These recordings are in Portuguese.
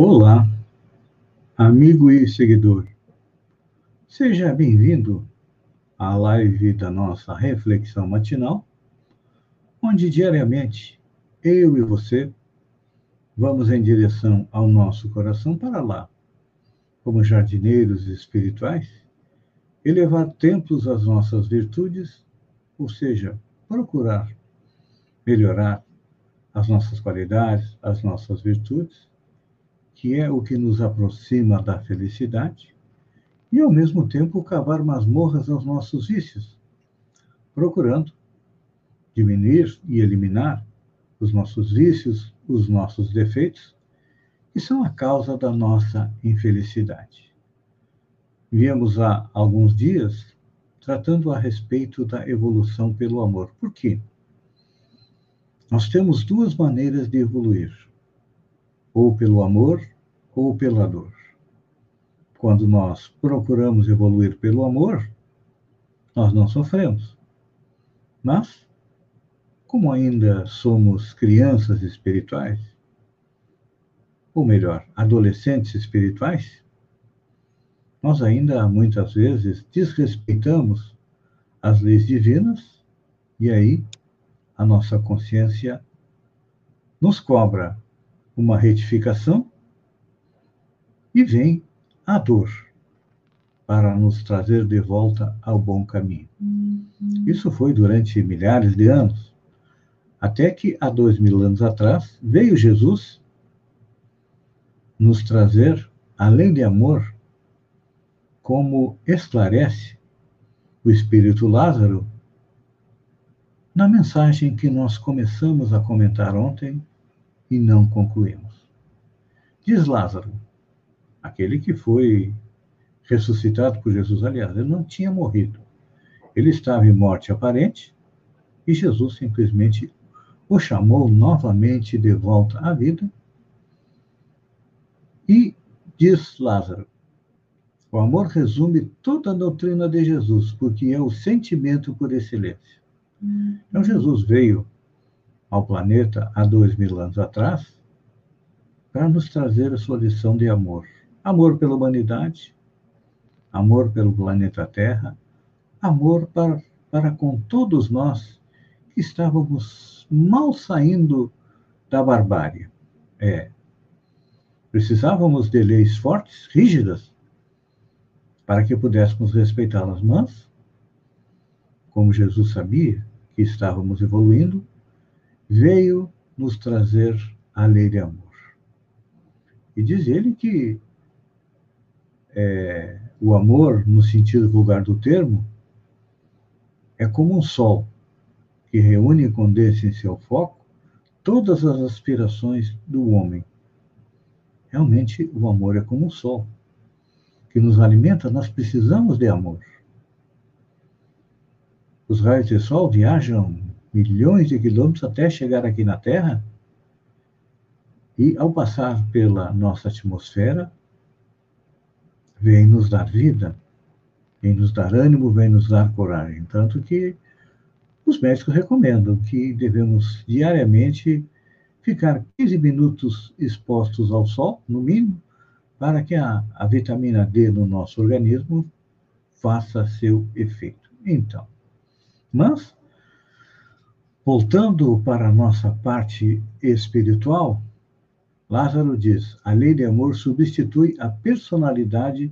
Olá, amigo e seguidor. Seja bem-vindo à live da nossa reflexão matinal, onde diariamente eu e você vamos em direção ao nosso coração para lá, como jardineiros espirituais, elevar templos às nossas virtudes, ou seja, procurar melhorar as nossas qualidades, as nossas virtudes, que é o que nos aproxima da felicidade, e ao mesmo tempo cavar masmorras aos nossos vícios, procurando diminuir e eliminar os nossos vícios, os nossos defeitos, que são a causa da nossa infelicidade. Viemos há alguns dias tratando a respeito da evolução pelo amor. Por quê? Nós temos duas maneiras de evoluir ou pelo amor ou pela dor. Quando nós procuramos evoluir pelo amor, nós não sofremos. Mas, como ainda somos crianças espirituais, ou melhor, adolescentes espirituais, nós ainda muitas vezes desrespeitamos as leis divinas e aí a nossa consciência nos cobra uma retificação e vem a dor para nos trazer de volta ao bom caminho. Isso foi durante milhares de anos, até que há dois mil anos atrás veio Jesus nos trazer, além de amor, como esclarece o Espírito Lázaro na mensagem que nós começamos a comentar ontem e não concluímos. Diz Lázaro: aquele que foi ressuscitado por Jesus, aliás, ele não tinha morrido. Ele estava em morte aparente e Jesus simplesmente o chamou novamente de volta à vida. E diz Lázaro: o amor resume toda a doutrina de Jesus, porque é o sentimento por excelência. Então, Jesus veio ao planeta há dois mil anos atrás para nos trazer a sua lição de amor. Amor pela humanidade, amor pelo planeta Terra, amor para, para com todos nós que estávamos mal saindo da barbárie. É, precisávamos de leis fortes, rígidas, para que pudéssemos respeitá-las, mas, como Jesus sabia que estávamos evoluindo, veio nos trazer a lei de amor. E diz ele que é, o amor, no sentido vulgar do termo, é como um sol que reúne e condensa em seu foco todas as aspirações do homem. Realmente, o amor é como um sol que nos alimenta, nós precisamos de amor. Os raios de sol viajam milhões de quilômetros até chegar aqui na Terra. E ao passar pela nossa atmosfera, vem nos dar vida, vem nos dar ânimo, vem nos dar coragem. Tanto que os médicos recomendam que devemos diariamente ficar 15 minutos expostos ao sol, no mínimo, para que a, a vitamina D no nosso organismo faça seu efeito. Então, mas Voltando para a nossa parte espiritual, Lázaro diz: a lei de amor substitui a personalidade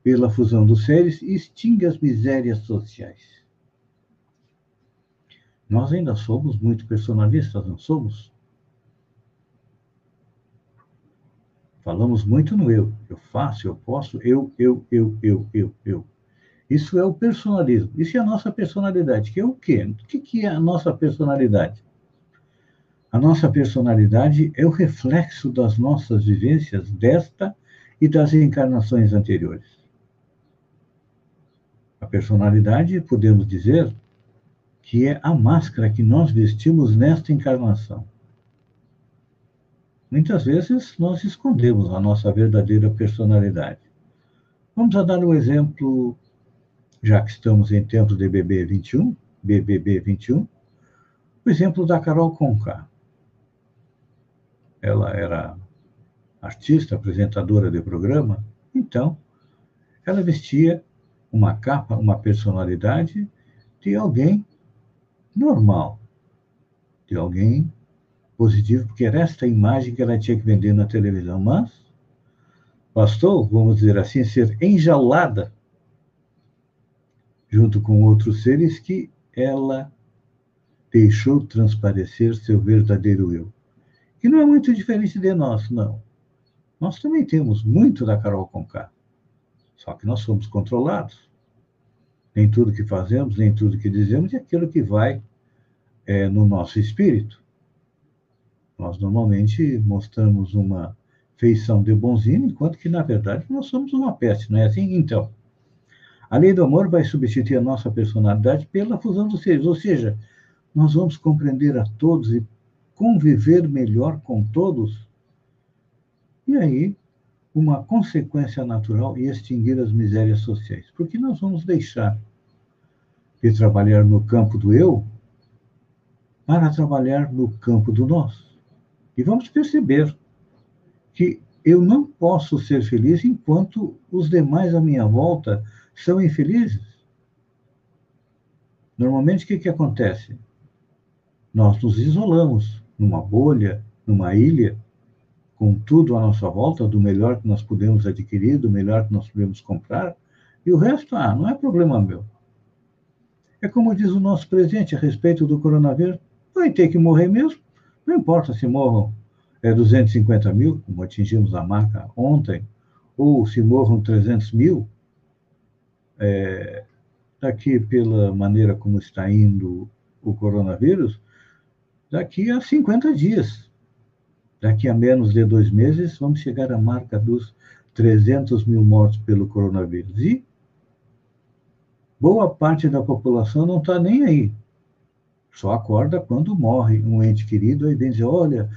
pela fusão dos seres e extingue as misérias sociais. Nós ainda somos muito personalistas, não somos? Falamos muito no eu. Eu faço, eu posso, eu, eu, eu, eu, eu, eu. Isso é o personalismo. Isso é a nossa personalidade, que é o quê? O que é a nossa personalidade? A nossa personalidade é o reflexo das nossas vivências desta e das encarnações anteriores. A personalidade, podemos dizer, que é a máscara que nós vestimos nesta encarnação. Muitas vezes nós escondemos a nossa verdadeira personalidade. Vamos dar um exemplo já que estamos em tempos de BB 21, BBB 21, o exemplo da Carol Conká. Ela era artista, apresentadora de programa, então ela vestia uma capa, uma personalidade de alguém normal, de alguém positivo, porque era esta imagem que ela tinha que vender na televisão. Mas bastou, vamos dizer assim, ser enjaulada junto com outros seres que ela deixou transparecer seu verdadeiro eu. Que não é muito diferente de nós, não. Nós também temos muito da Carol Conká. Só que nós somos controlados. Nem tudo que fazemos, nem tudo que dizemos é aquilo que vai é, no nosso espírito. Nós normalmente mostramos uma feição de bonzinho, enquanto que, na verdade, nós somos uma peste, não é assim? Então, a lei do amor vai substituir a nossa personalidade pela fusão dos seres, ou seja, nós vamos compreender a todos e conviver melhor com todos. E aí, uma consequência natural e extinguir as misérias sociais. Porque nós vamos deixar de trabalhar no campo do eu para trabalhar no campo do nós. E vamos perceber que eu não posso ser feliz enquanto os demais à minha volta são infelizes. Normalmente, o que, que acontece? Nós nos isolamos numa bolha, numa ilha, com tudo à nossa volta, do melhor que nós podemos adquirir, do melhor que nós podemos comprar, e o resto, ah, não é problema meu. É como diz o nosso presidente a respeito do coronavírus, vai ter que morrer mesmo, não importa se morram é, 250 mil, como atingimos a marca ontem, ou se morram 300 mil, é, daqui pela maneira como está indo o coronavírus, daqui a 50 dias, daqui a menos de dois meses, vamos chegar à marca dos 300 mil mortos pelo coronavírus. E boa parte da população não está nem aí. Só acorda quando morre um ente querido, vem dizer, olha,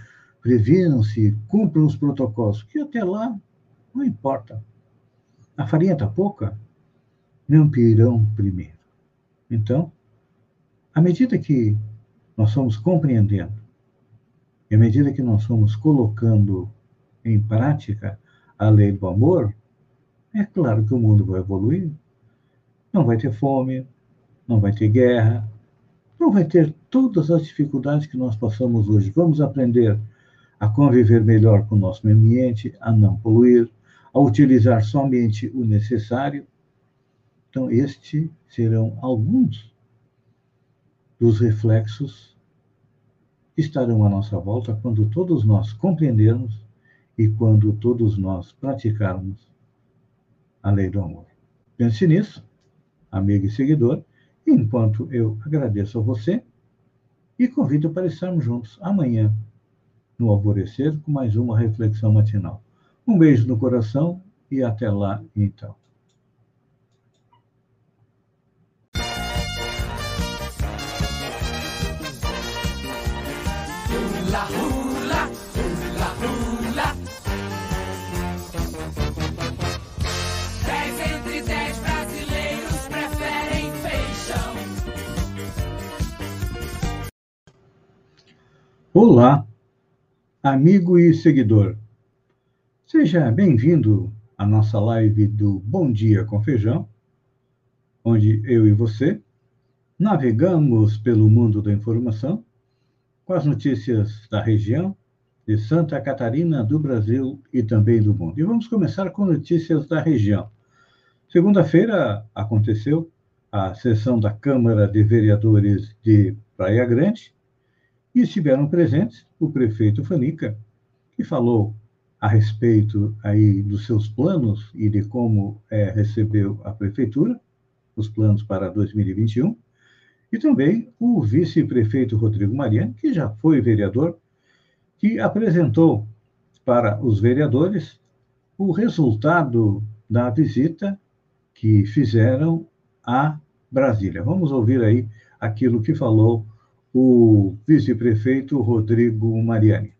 previnam-se, cumpram os protocolos, que até lá não importa. A farinha está pouca, não pirão primeiro. Então, à medida que nós somos compreendendo, e à medida que nós somos colocando em prática a lei do amor, é claro que o mundo vai evoluir. Não vai ter fome, não vai ter guerra, não vai ter todas as dificuldades que nós passamos hoje. Vamos aprender a conviver melhor com o nosso ambiente, a não poluir, a utilizar somente o necessário. Então, estes serão alguns dos reflexos que estarão à nossa volta quando todos nós compreendermos e quando todos nós praticarmos a lei do amor. Pense nisso, amigo e seguidor, enquanto eu agradeço a você e convido para estarmos juntos amanhã, no alvorecer, com mais uma reflexão matinal. Um beijo no coração e até lá, então. Olá, amigo e seguidor. Seja bem-vindo à nossa live do Bom Dia com Feijão, onde eu e você navegamos pelo mundo da informação com as notícias da região, de Santa Catarina, do Brasil e também do mundo. E vamos começar com notícias da região. Segunda-feira aconteceu a sessão da Câmara de Vereadores de Praia Grande e estiveram presentes o prefeito Fanica, que falou a respeito aí dos seus planos e de como é, recebeu a prefeitura, os planos para 2021, e também o vice-prefeito Rodrigo Mariano, que já foi vereador, que apresentou para os vereadores o resultado da visita que fizeram a Brasília. Vamos ouvir aí aquilo que falou o vice-prefeito Rodrigo Mariani.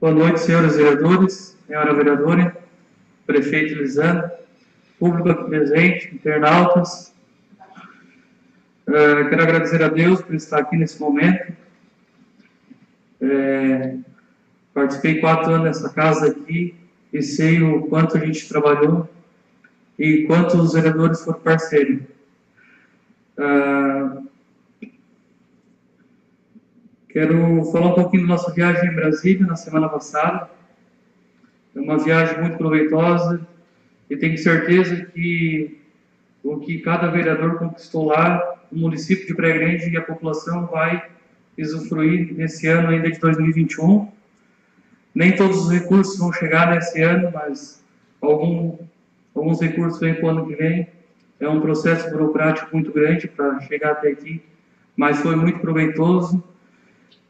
Boa noite, senhores vereadores, senhora vereadora, prefeito Lisandro, público aqui presente, internautas. Uh, quero agradecer a Deus por estar aqui nesse momento, É, participei quatro anos nessa casa aqui e sei o quanto a gente trabalhou e quanto os vereadores foram parceiros. Ah, quero falar um pouquinho da nossa viagem em Brasília na semana passada. É uma viagem muito proveitosa e tenho certeza que o que cada vereador conquistou lá, o município de Praia Grande e a população vai usufruir nesse ano ainda de 2021. Nem todos os recursos vão chegar nesse ano, mas algum, alguns recursos vêm para o ano que vem. É um processo burocrático muito grande para chegar até aqui, mas foi muito proveitoso.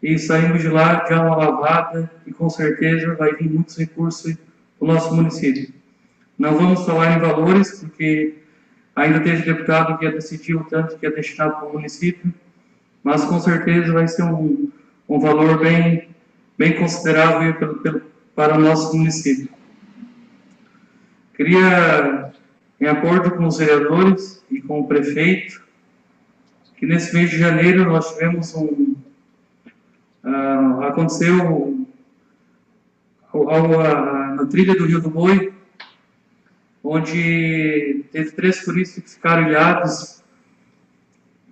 E saímos de lá de uma lavada e com certeza vai vir muitos recursos para o nosso município. Não vamos falar em valores, porque ainda teve deputado que ia decidir o tanto que é destinado para o município, mas com certeza vai ser um, um valor bem, bem considerável pelo, pelo, para o nosso município. Queria, em acordo com os vereadores e com o prefeito, que nesse mês de janeiro nós tivemos um. Uh, aconteceu ao, ao, na trilha do Rio do Boi, onde teve três turistas que ficaram ilhados.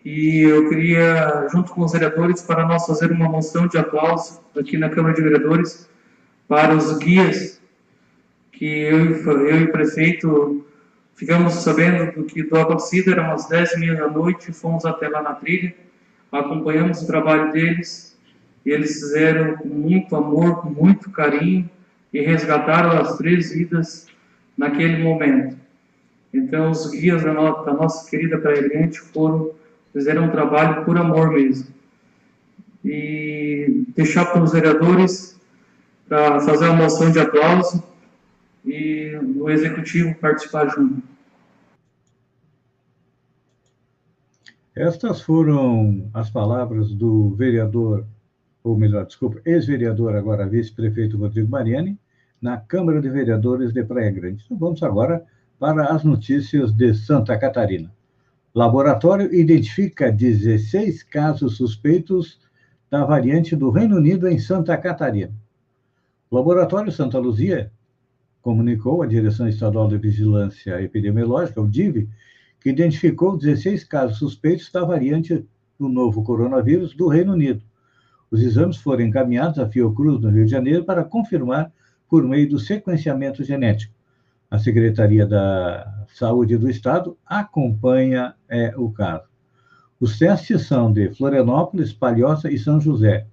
E eu queria, junto com os vereadores, para nós fazer uma moção de aplauso aqui na Câmara de Vereadores para os guias que eu, eu e o prefeito ficamos sabendo do que do acontecido, eram umas 10 e meia da noite, fomos até lá na trilha, acompanhamos o trabalho deles, e eles fizeram com muito amor, com muito carinho, e resgataram as três vidas naquele momento. Então, os guias da, no, da nossa querida Praia Grande foram, fizeram um trabalho por amor mesmo. E deixar para os vereadores para fazer uma moção de aplauso e o executivo participar junto. Estas foram as palavras do vereador, ou melhor, desculpa, ex-vereador, agora vice-prefeito Rodrigo Mariani, na Câmara de Vereadores de Praia Grande. Então, vamos agora para as notícias de Santa Catarina. Laboratório identifica 16 casos suspeitos da variante do Reino Unido em Santa Catarina. O Laboratório Santa Luzia comunicou à Direção Estadual de Vigilância Epidemiológica, o DIV, que identificou 16 casos suspeitos da variante do novo coronavírus do Reino Unido. Os exames foram encaminhados à Fiocruz, no Rio de Janeiro, para confirmar por meio do sequenciamento genético. A Secretaria da Saúde do Estado acompanha é, o caso. Os testes são de Florianópolis, Palhoça e São José.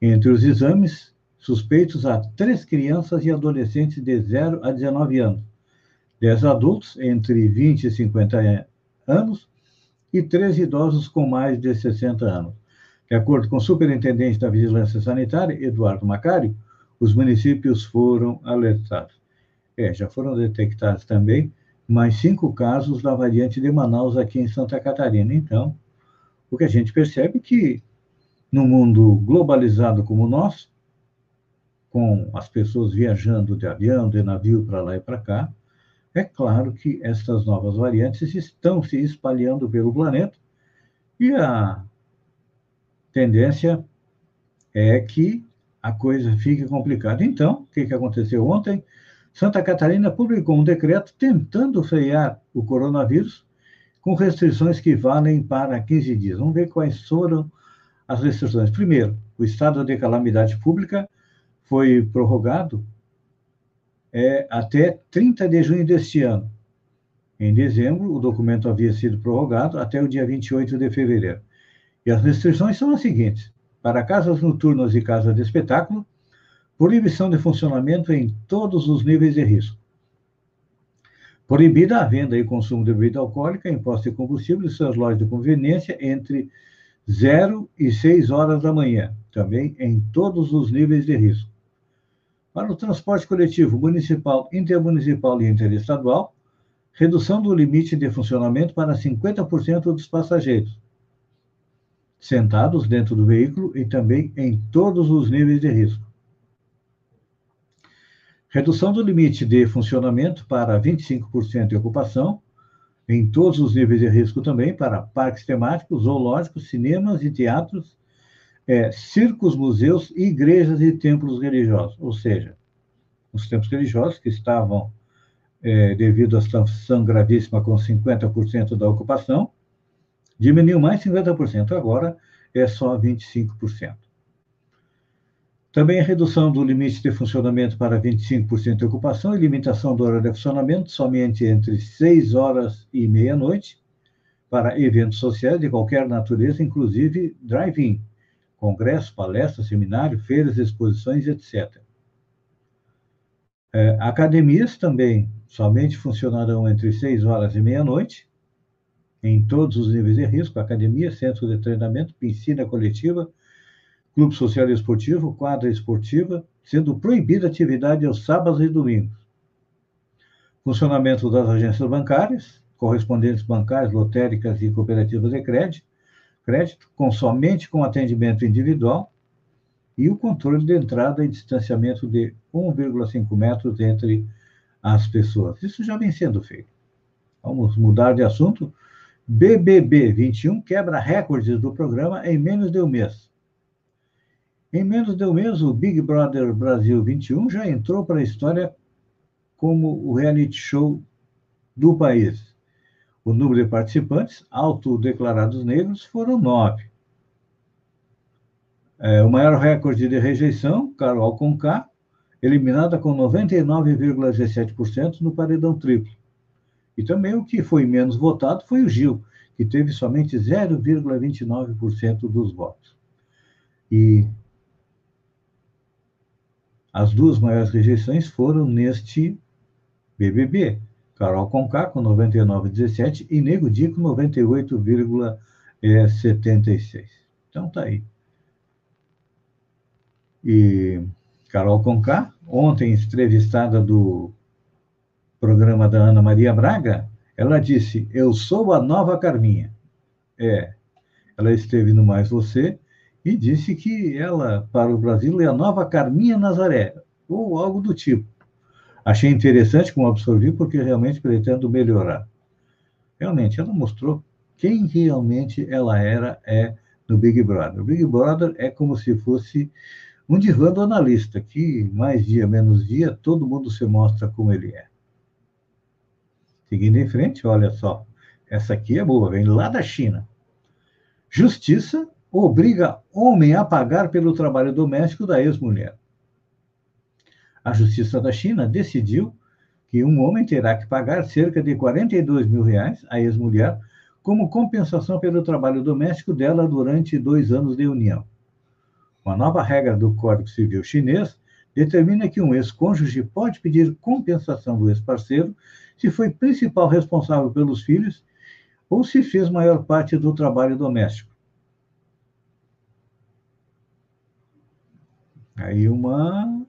Entre os exames, suspeitos há três crianças e adolescentes de 0 a 19 anos, 10 adultos entre 20 e 50 anos e três idosos com mais de 60 anos. De acordo com o superintendente da Vigilância Sanitária, Eduardo Macário, os municípios foram alertados. É, já foram detectados também mais cinco casos da variante de Manaus aqui em Santa Catarina. Então, o que a gente percebe é que no mundo globalizado como o nosso, com as pessoas viajando de avião, de navio para lá e para cá, é claro que estas novas variantes estão se espalhando pelo planeta e a tendência é que a coisa fica complicada. Então, o que, que aconteceu ontem? Santa Catarina publicou um decreto tentando frear o coronavírus com restrições que valem para 15 dias. Vamos ver quais foram as restrições. Primeiro, o estado de calamidade pública foi prorrogado é, até 30 de junho deste ano. Em dezembro, o documento havia sido prorrogado até o dia 28 de fevereiro. E as restrições são as seguintes: para casas noturnas e casas de espetáculo, proibição de funcionamento em todos os níveis de risco. Proibida a venda e consumo de bebida alcoólica em postos de combustível e suas lojas de conveniência entre 0 e 6 horas da manhã, também em todos os níveis de risco. Para o transporte coletivo municipal, intermunicipal e interestadual, redução do limite de funcionamento para 50% dos passageiros, sentados dentro do veículo e também em todos os níveis de risco. Redução do limite de funcionamento para 25% de ocupação, em todos os níveis de risco também, para parques temáticos, zoológicos, cinemas e teatros, é, circos, museus, igrejas e templos religiosos, ou seja, os templos religiosos que estavam, é, devido à situação gravíssima com 50% da ocupação, diminuiu mais 50%, agora é só 25%. Também a redução do limite de funcionamento para 25% de ocupação e limitação do horário de funcionamento somente entre 6 horas e meia-noite para eventos sociais de qualquer natureza, inclusive drive-in, congressos, palestras, seminários, feiras, exposições, etc. É, academias também somente funcionarão entre 6 horas e meia-noite, em todos os níveis de risco, academia, centro de treinamento, piscina coletiva, clube social e esportivo, quadra esportiva, sendo proibida atividade aos sábados e domingos. Funcionamento das agências bancárias, correspondentes bancárias, lotéricas e cooperativas de crédito, crédito com somente com atendimento individual e o controle de entrada e distanciamento de 1,5 metros entre as pessoas. Isso já vem sendo feito. Vamos mudar de assunto. BBB 21 quebra recordes do programa em menos de um mês. Em menos de um mês, o Big Brother Brasil 21 já entrou para a história como o reality show do país. O número de participantes, autodeclarados negros, foram nove. É, o maior recorde de rejeição, Carol Conká, eliminada com 99,17% no paredão triplo. E também o que foi menos votado foi o Gil, que teve somente 0,29% dos votos. E as duas maiores rejeições foram neste BBB. Carol Conká com 99,17 e Nego Di com 98,76. Então tá aí. E Carol Conká, ontem entrevistada do programa da Ana Maria Braga, ela disse: Eu sou a nova Carminha. É, ela esteve no Mais Você e disse que ela, para o Brasil, é a nova Carminha Nazaré, ou algo do tipo. Achei interessante como absorvi, porque realmente pretendo melhorar. Realmente, ela mostrou quem realmente ela era é no Big Brother. O Big Brother é como se fosse um divã do analista, que mais dia, menos dia, todo mundo se mostra como ele é. Seguindo em frente, olha só. Essa aqui é boa, vem lá da China. Justiça obriga homem a pagar pelo trabalho doméstico da ex-mulher. A Justiça da China decidiu que um homem terá que pagar cerca de 42 mil reais à ex-mulher como compensação pelo trabalho doméstico dela durante dois anos de união. Uma nova regra do Código Civil chinês determina que um ex-cônjuge pode pedir compensação do ex-parceiro se foi principal responsável pelos filhos ou se fez maior parte do trabalho doméstico. Aí uma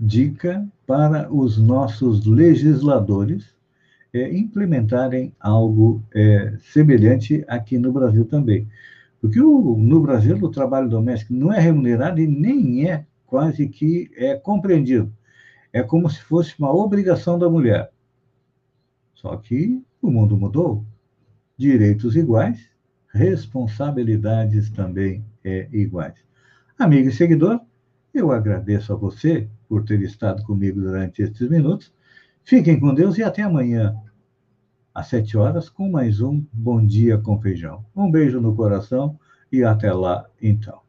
dica para os nossos legisladores é, implementarem algo é, semelhante aqui no Brasil também. Porque o, no Brasil o trabalho doméstico não é remunerado e nem é quase que é compreendido. É como se fosse uma obrigação da mulher. Só que o mundo mudou. Direitos iguais, responsabilidades também é, iguais. Amigo e seguidor, eu agradeço a você por ter estado comigo durante estes minutos. Fiquem com Deus e até amanhã, às sete horas, com mais um Bom Dia com Feijão. Um beijo no coração e até lá, então.